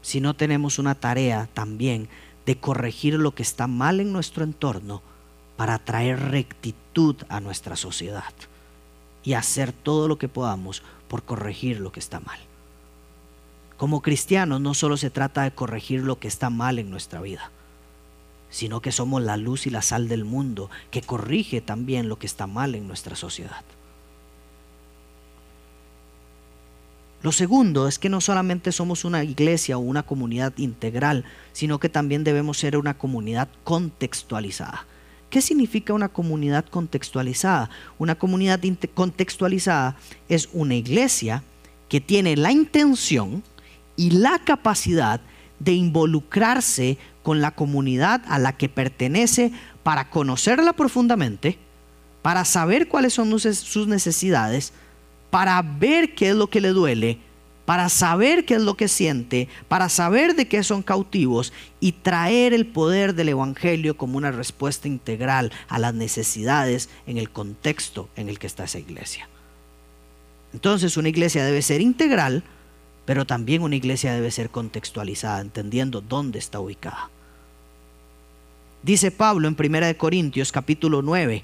sino tenemos una tarea también de corregir lo que está mal en nuestro entorno para traer rectitud a nuestra sociedad y hacer todo lo que podamos por corregir lo que está mal. Como cristianos no solo se trata de corregir lo que está mal en nuestra vida, sino que somos la luz y la sal del mundo que corrige también lo que está mal en nuestra sociedad. Lo segundo es que no solamente somos una iglesia o una comunidad integral, sino que también debemos ser una comunidad contextualizada. ¿Qué significa una comunidad contextualizada? Una comunidad contextualizada es una iglesia que tiene la intención y la capacidad de involucrarse con la comunidad a la que pertenece para conocerla profundamente, para saber cuáles son sus necesidades, para ver qué es lo que le duele, para saber qué es lo que siente, para saber de qué son cautivos y traer el poder del Evangelio como una respuesta integral a las necesidades en el contexto en el que está esa iglesia. Entonces una iglesia debe ser integral, pero también una iglesia debe ser contextualizada, entendiendo dónde está ubicada. Dice Pablo en 1 Corintios capítulo 9,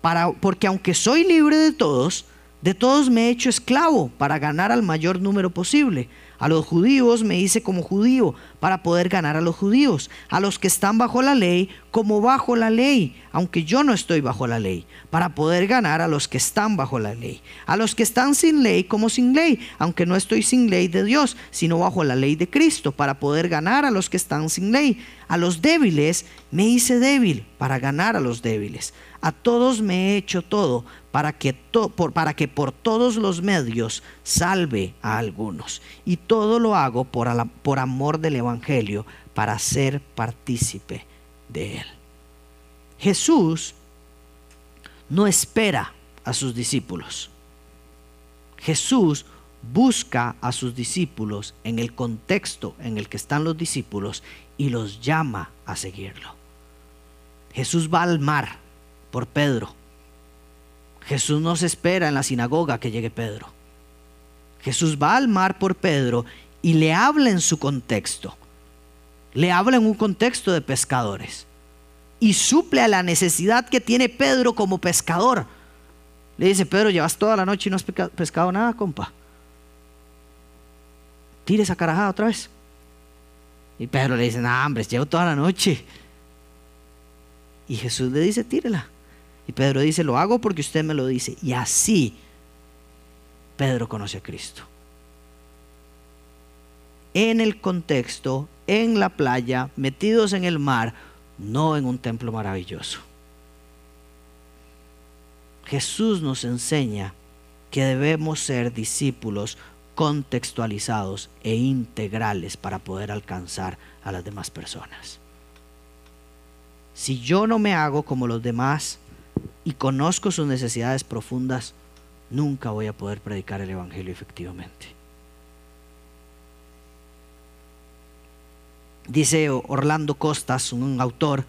para, porque aunque soy libre de todos, de todos me he hecho esclavo para ganar al mayor número posible. A los judíos me hice como judío para poder ganar a los judíos. A los que están bajo la ley como bajo la ley, aunque yo no estoy bajo la ley, para poder ganar a los que están bajo la ley. A los que están sin ley como sin ley, aunque no estoy sin ley de Dios, sino bajo la ley de Cristo, para poder ganar a los que están sin ley. A los débiles me hice débil para ganar a los débiles. A todos me he hecho todo para que, por, para que por todos los medios salve a algunos. Y todo lo hago por, por amor del Evangelio, para ser partícipe de él. Jesús no espera a sus discípulos. Jesús busca a sus discípulos en el contexto en el que están los discípulos y los llama a seguirlo. Jesús va al mar por Pedro. Jesús no se espera en la sinagoga que llegue Pedro. Jesús va al mar por Pedro y le habla en su contexto. Le habla en un contexto de pescadores. Y suple a la necesidad que tiene Pedro como pescador. Le dice, Pedro, llevas toda la noche y no has pescado nada, compa. Tire esa carajada otra vez. Y Pedro le dice, no, hombre, llevo toda la noche. Y Jesús le dice, tírela. Y Pedro dice, lo hago porque usted me lo dice. Y así Pedro conoce a Cristo. En el contexto, en la playa, metidos en el mar, no en un templo maravilloso. Jesús nos enseña que debemos ser discípulos contextualizados e integrales para poder alcanzar a las demás personas. Si yo no me hago como los demás, y conozco sus necesidades profundas, nunca voy a poder predicar el Evangelio efectivamente. Dice Orlando Costas, un autor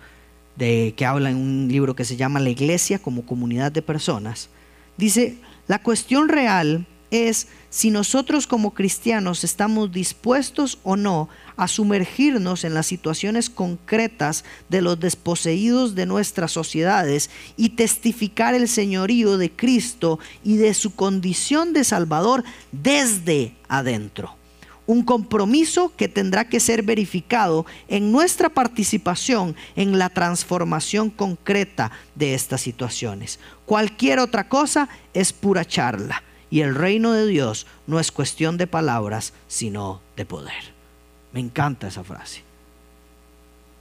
de, que habla en un libro que se llama La Iglesia como comunidad de personas, dice, la cuestión real es si nosotros como cristianos estamos dispuestos o no a sumergirnos en las situaciones concretas de los desposeídos de nuestras sociedades y testificar el señorío de Cristo y de su condición de Salvador desde adentro. Un compromiso que tendrá que ser verificado en nuestra participación en la transformación concreta de estas situaciones. Cualquier otra cosa es pura charla y el reino de Dios no es cuestión de palabras, sino de poder. Me encanta esa frase.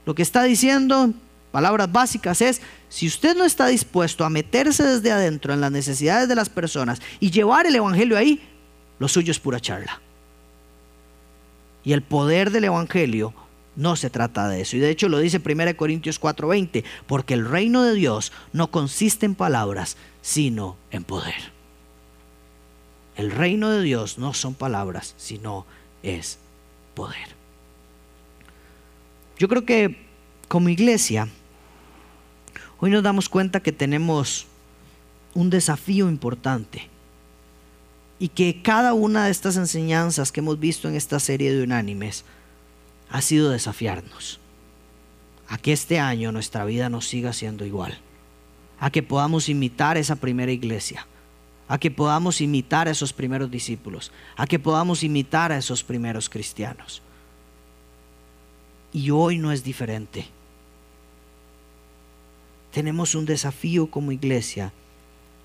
Lo que está diciendo, palabras básicas, es, si usted no está dispuesto a meterse desde adentro en las necesidades de las personas y llevar el Evangelio ahí, lo suyo es pura charla. Y el poder del Evangelio no se trata de eso. Y de hecho lo dice 1 Corintios 4:20, porque el reino de Dios no consiste en palabras, sino en poder. El reino de Dios no son palabras, sino es poder. Yo creo que como iglesia, hoy nos damos cuenta que tenemos un desafío importante y que cada una de estas enseñanzas que hemos visto en esta serie de unánimes ha sido desafiarnos a que este año nuestra vida nos siga siendo igual, a que podamos imitar esa primera iglesia, a que podamos imitar a esos primeros discípulos, a que podamos imitar a esos primeros cristianos. Y hoy no es diferente. Tenemos un desafío como iglesia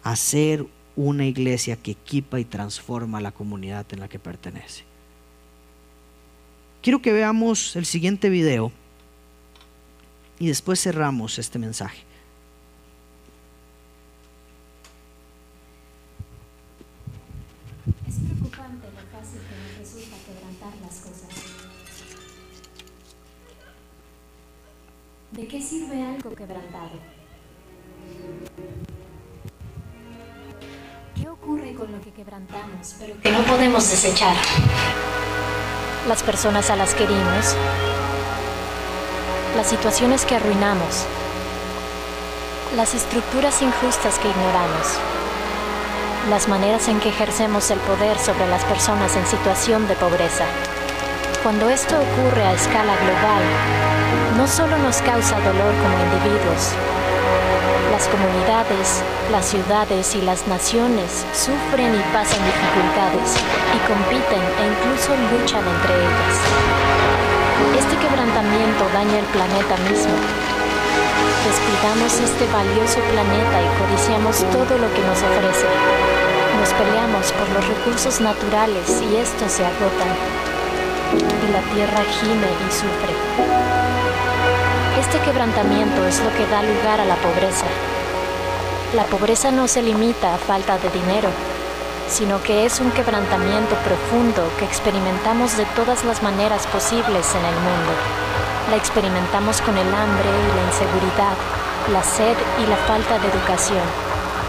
a ser una iglesia que equipa y transforma la comunidad en la que pertenece. Quiero que veamos el siguiente video y después cerramos este mensaje. ¿De qué sirve algo quebrantado? ¿Qué ocurre con lo que quebrantamos, pero que no podemos desechar? Las personas a las que herimos, las situaciones que arruinamos, las estructuras injustas que ignoramos las maneras en que ejercemos el poder sobre las personas en situación de pobreza. Cuando esto ocurre a escala global, no solo nos causa dolor como individuos, las comunidades, las ciudades y las naciones sufren y pasan dificultades y compiten e incluso luchan entre ellas. Este quebrantamiento daña el planeta mismo. Descuidamos este valioso planeta y codiciamos todo lo que nos ofrece. Nos peleamos por los recursos naturales y estos se agotan. Y la tierra gime y sufre. Este quebrantamiento es lo que da lugar a la pobreza. La pobreza no se limita a falta de dinero, sino que es un quebrantamiento profundo que experimentamos de todas las maneras posibles en el mundo. La experimentamos con el hambre y la inseguridad, la sed y la falta de educación,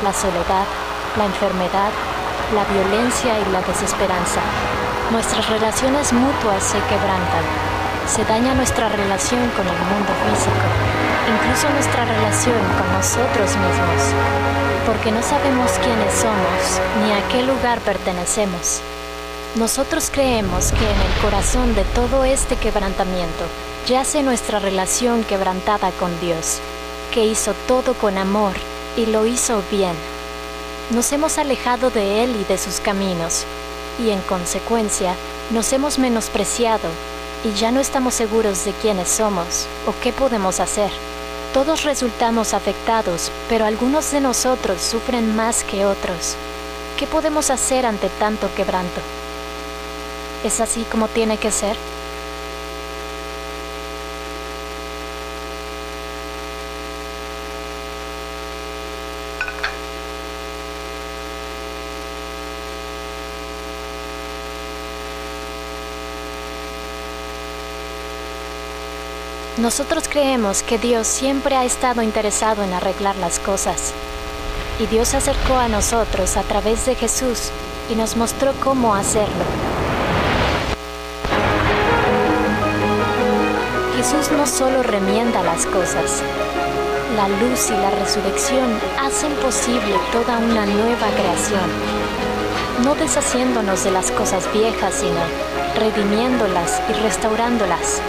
la soledad, la enfermedad, la violencia y la desesperanza. Nuestras relaciones mutuas se quebrantan. Se daña nuestra relación con el mundo físico, incluso nuestra relación con nosotros mismos, porque no sabemos quiénes somos ni a qué lugar pertenecemos. Nosotros creemos que en el corazón de todo este quebrantamiento yace nuestra relación quebrantada con Dios, que hizo todo con amor y lo hizo bien. Nos hemos alejado de Él y de sus caminos, y en consecuencia nos hemos menospreciado y ya no estamos seguros de quiénes somos o qué podemos hacer. Todos resultamos afectados, pero algunos de nosotros sufren más que otros. ¿Qué podemos hacer ante tanto quebranto? ¿Es así como tiene que ser? Nosotros creemos que Dios siempre ha estado interesado en arreglar las cosas. Y Dios se acercó a nosotros a través de Jesús y nos mostró cómo hacerlo. Jesús no solo remienda las cosas, la luz y la resurrección hacen posible toda una nueva creación, no deshaciéndonos de las cosas viejas, sino redimiéndolas y restaurándolas.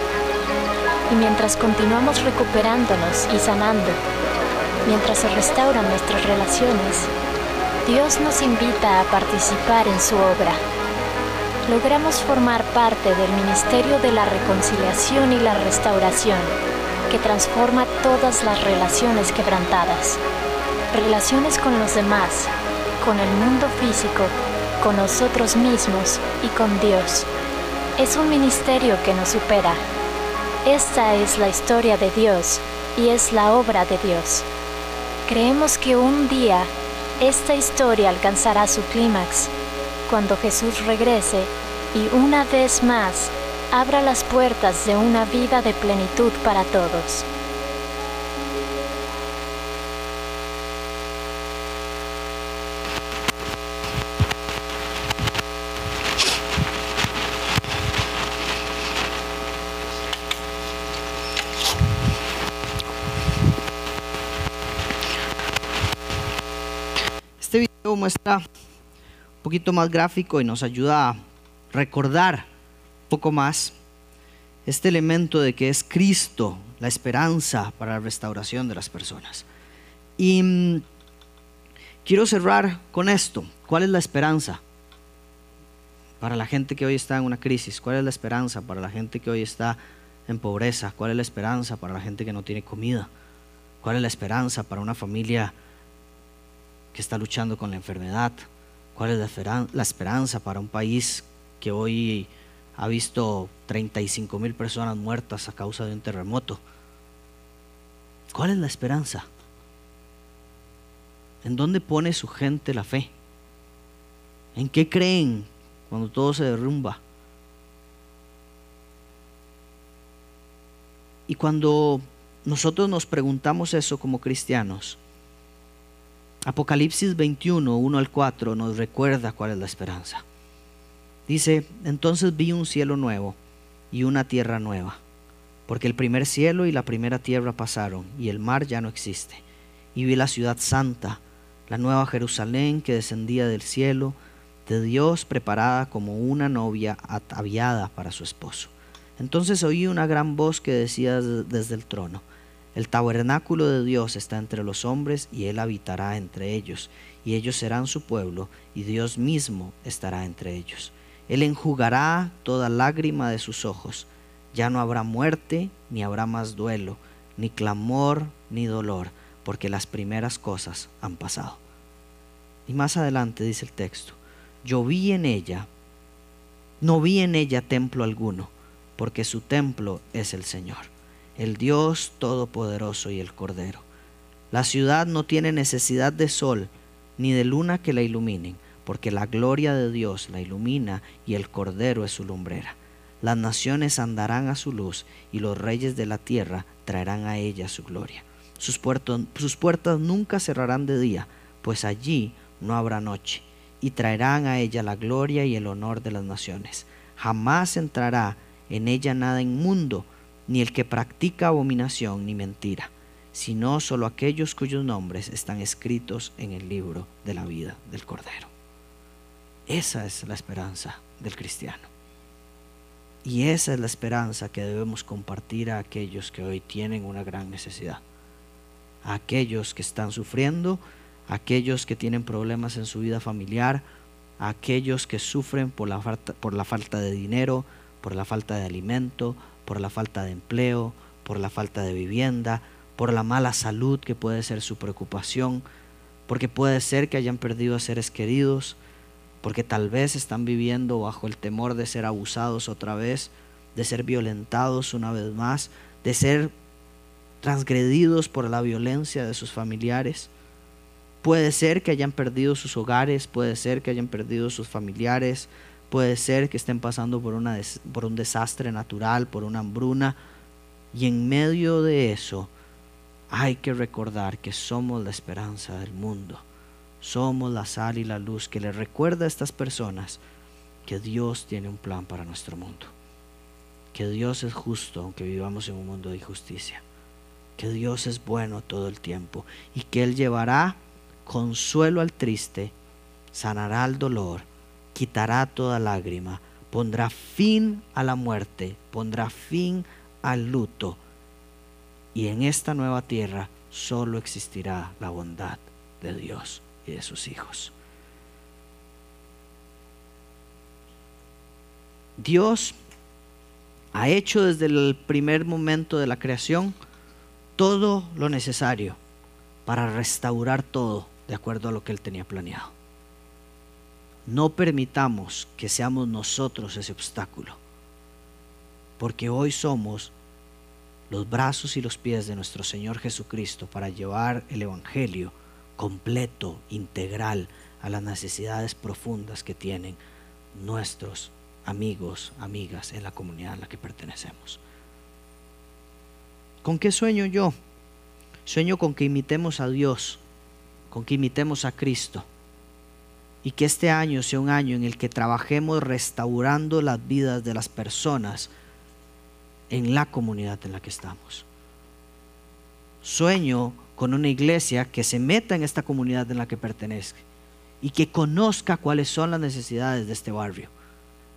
Y mientras continuamos recuperándonos y sanando, mientras se restauran nuestras relaciones, Dios nos invita a participar en su obra. Logramos formar parte del Ministerio de la Reconciliación y la Restauración, que transforma todas las relaciones quebrantadas. Relaciones con los demás, con el mundo físico, con nosotros mismos y con Dios. Es un ministerio que nos supera. Esta es la historia de Dios y es la obra de Dios. Creemos que un día esta historia alcanzará su clímax cuando Jesús regrese y una vez más abra las puertas de una vida de plenitud para todos. Este video muestra un poquito más gráfico y nos ayuda a recordar un poco más este elemento de que es Cristo la esperanza para la restauración de las personas. Y mm, quiero cerrar con esto. ¿Cuál es la esperanza para la gente que hoy está en una crisis? ¿Cuál es la esperanza para la gente que hoy está en pobreza? ¿Cuál es la esperanza para la gente que no tiene comida? ¿Cuál es la esperanza para una familia que está luchando con la enfermedad? ¿Cuál es la, esperan- la esperanza para un país que hoy ha visto 35 mil personas muertas a causa de un terremoto? ¿Cuál es la esperanza? ¿En dónde pone su gente la fe? ¿En qué creen cuando todo se derrumba? Y cuando nosotros nos preguntamos eso como cristianos, Apocalipsis 21, 1 al 4 nos recuerda cuál es la esperanza. Dice, entonces vi un cielo nuevo y una tierra nueva, porque el primer cielo y la primera tierra pasaron y el mar ya no existe. Y vi la ciudad santa, la nueva Jerusalén que descendía del cielo, de Dios preparada como una novia ataviada para su esposo. Entonces oí una gran voz que decía des- desde el trono, el tabernáculo de Dios está entre los hombres y Él habitará entre ellos, y ellos serán su pueblo, y Dios mismo estará entre ellos. Él enjugará toda lágrima de sus ojos. Ya no habrá muerte, ni habrá más duelo, ni clamor, ni dolor, porque las primeras cosas han pasado. Y más adelante dice el texto, yo vi en ella, no vi en ella templo alguno, porque su templo es el Señor, el Dios Todopoderoso y el Cordero. La ciudad no tiene necesidad de sol ni de luna que la iluminen, porque la gloria de Dios la ilumina y el Cordero es su lumbrera. Las naciones andarán a su luz y los reyes de la tierra traerán a ella su gloria. Sus, sus puertas nunca cerrarán de día, pues allí no habrá noche, y traerán a ella la gloria y el honor de las naciones. Jamás entrará en ella nada inmundo, ni el que practica abominación ni mentira, sino solo aquellos cuyos nombres están escritos en el libro de la vida del Cordero. Esa es la esperanza del cristiano. Y esa es la esperanza que debemos compartir a aquellos que hoy tienen una gran necesidad. A aquellos que están sufriendo, a aquellos que tienen problemas en su vida familiar, a aquellos que sufren por la falta, por la falta de dinero, por la falta de alimento, por la falta de empleo, por la falta de vivienda, por la mala salud que puede ser su preocupación, porque puede ser que hayan perdido a seres queridos, porque tal vez están viviendo bajo el temor de ser abusados otra vez, de ser violentados una vez más, de ser transgredidos por la violencia de sus familiares. Puede ser que hayan perdido sus hogares, puede ser que hayan perdido sus familiares, puede ser que estén pasando por, una por un desastre natural, por una hambruna. Y en medio de eso hay que recordar que somos la esperanza del mundo. Somos la sal y la luz que le recuerda a estas personas que Dios tiene un plan para nuestro mundo. Que Dios es justo aunque vivamos en un mundo de injusticia. Que Dios es bueno todo el tiempo y que Él llevará consuelo al triste, sanará el dolor, quitará toda lágrima, pondrá fin a la muerte, pondrá fin al luto. Y en esta nueva tierra solo existirá la bondad de Dios y de sus hijos. Dios ha hecho desde el primer momento de la creación todo lo necesario para restaurar todo de acuerdo a lo que Él tenía planeado. No permitamos que seamos nosotros ese obstáculo porque hoy somos los brazos y los pies de nuestro Señor Jesucristo para llevar el Evangelio completo, integral, a las necesidades profundas que tienen nuestros amigos, amigas en la comunidad a la que pertenecemos. ¿Con qué sueño yo? Sueño con que imitemos a Dios, con que imitemos a Cristo y que este año sea un año en el que trabajemos restaurando las vidas de las personas en la comunidad en la que estamos. Sueño con una iglesia que se meta en esta comunidad en la que pertenezca y que conozca cuáles son las necesidades de este barrio,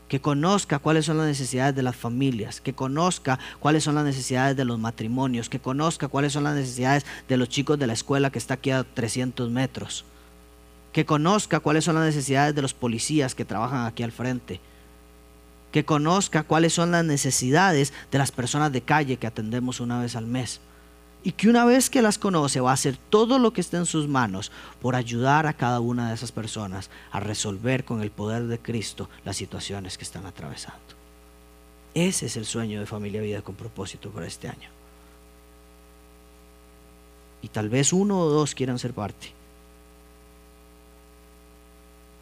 que conozca cuáles son las necesidades de las familias, que conozca cuáles son las necesidades de los matrimonios, que conozca cuáles son las necesidades de los chicos de la escuela que está aquí a 300 metros, que conozca cuáles son las necesidades de los policías que trabajan aquí al frente, que conozca cuáles son las necesidades de las personas de calle que atendemos una vez al mes y que una vez que las conoce va a hacer todo lo que esté en sus manos por ayudar a cada una de esas personas a resolver con el poder de Cristo las situaciones que están atravesando. Ese es el sueño de familia vida con propósito para este año. Y tal vez uno o dos quieran ser parte.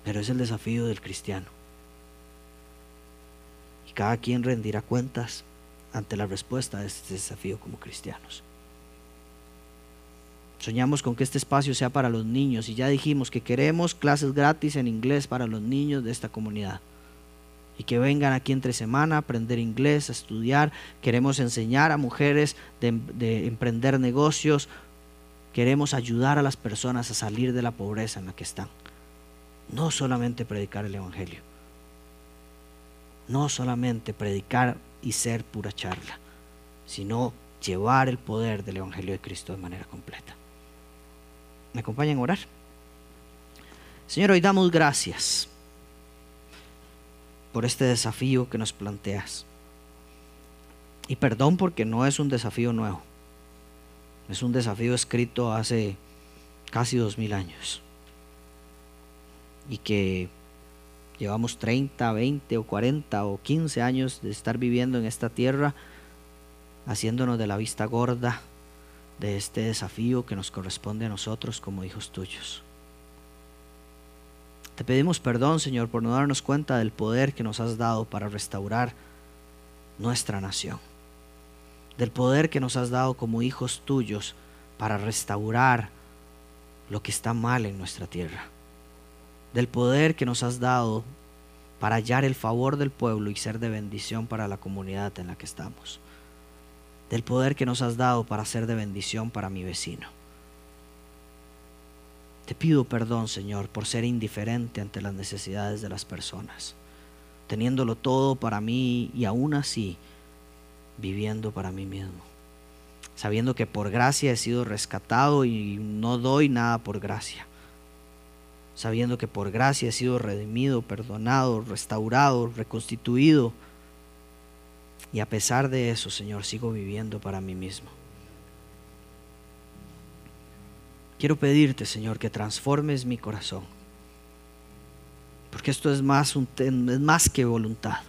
Pero es el desafío del cristiano. Y cada quien rendirá cuentas ante la respuesta de este desafío como cristianos. Soñamos con que este espacio sea para los niños y ya dijimos que queremos clases gratis en inglés para los niños de esta comunidad. Y que vengan aquí entre semana a aprender inglés, a estudiar. Queremos enseñar a mujeres de, de emprender negocios. Queremos ayudar a las personas a salir de la pobreza en la que están. No solamente predicar el Evangelio. No solamente predicar y ser pura charla, sino llevar el poder del Evangelio de Cristo de manera completa. ¿Me acompañan a orar? Señor, hoy damos gracias por este desafío que nos planteas. Y perdón porque no es un desafío nuevo. Es un desafío escrito hace casi dos mil años. Y que llevamos 30, 20 o 40 o 15 años de estar viviendo en esta tierra, haciéndonos de la vista gorda, de este desafío que nos corresponde a nosotros como hijos tuyos. Te pedimos perdón, Señor, por no darnos cuenta del poder que nos has dado para restaurar nuestra nación, del poder que nos has dado como hijos tuyos para restaurar lo que está mal en nuestra tierra, del poder que nos has dado para hallar el favor del pueblo y ser de bendición para la comunidad en la que estamos. Del poder que nos has dado para ser de bendición para mi vecino. Te pido perdón, Señor, por ser indiferente ante las necesidades de las personas, teniéndolo todo para mí y aún así viviendo para mí mismo, sabiendo que por gracia he sido rescatado y no doy nada por gracia, sabiendo que por gracia he sido redimido, perdonado, restaurado, reconstituido, y a pesar de eso, Señor, sigo viviendo para mí mismo. Quiero pedirte, Señor, que transformes mi corazón. Porque esto es más, es más que voluntad.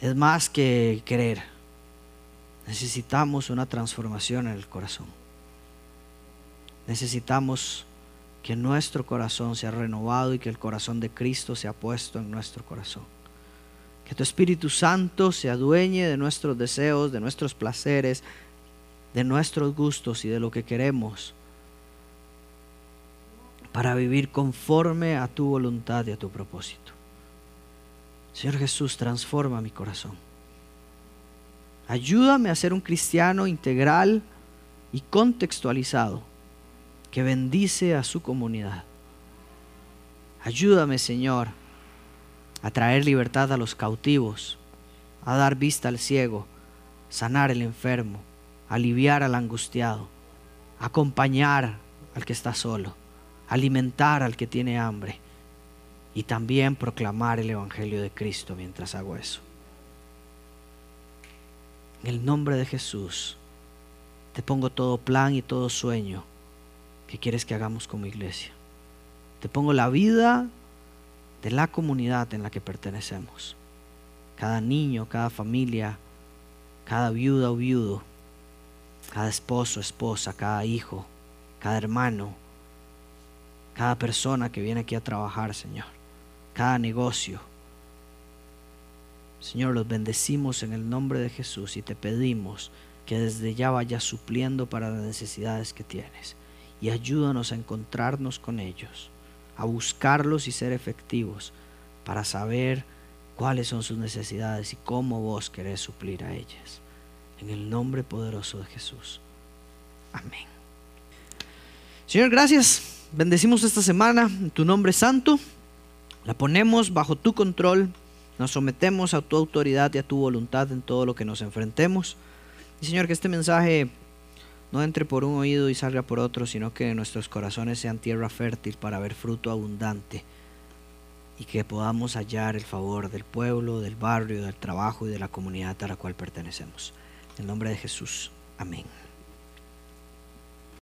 Es más que querer. Necesitamos una transformación en el corazón. Necesitamos que nuestro corazón sea renovado y que el corazón de Cristo sea puesto en nuestro corazón. Que tu Espíritu Santo se adueñe de nuestros deseos, de nuestros placeres, de nuestros gustos y de lo que queremos para vivir conforme a tu voluntad y a tu propósito. Señor Jesús, transforma mi corazón. Ayúdame a ser un cristiano integral y contextualizado que bendice a su comunidad. Ayúdame, Señor, a traer libertad a los cautivos, a dar vista al ciego, sanar el enfermo, aliviar al angustiado, acompañar al que está solo, alimentar al que tiene hambre y también proclamar el Evangelio de Cristo mientras hago eso. En el nombre de Jesús, te pongo todo plan y todo sueño que quieres que hagamos como iglesia. Te pongo la vida de la comunidad en la que pertenecemos. cada niño, cada familia, cada viuda o viudo, cada esposo, esposa, cada hijo, cada hermano, cada persona que viene aquí a trabajar, Señor, cada negocio. Señor, los bendecimos en el nombre de Jesús y te pedimos que desde ya vayas supliendo para las necesidades que tienes y ayúdanos a encontrarnos con ellos, a buscarlos y ser efectivos para saber cuáles son sus necesidades y cómo vos querés suplir a ellas. En el nombre poderoso de Jesús. Amén. Señor, gracias. Bendecimos esta semana en tu nombre santo. La ponemos bajo tu control. Nos sometemos a tu autoridad y a tu voluntad en todo lo que nos enfrentemos. Y Señor, que este mensaje no entre por un oído y salga por otro, sino que nuestros corazones sean tierra fértil para ver fruto abundante y que podamos hallar el favor del pueblo, del barrio, del trabajo y de la comunidad a la cual pertenecemos. En nombre de Jesús. Amén.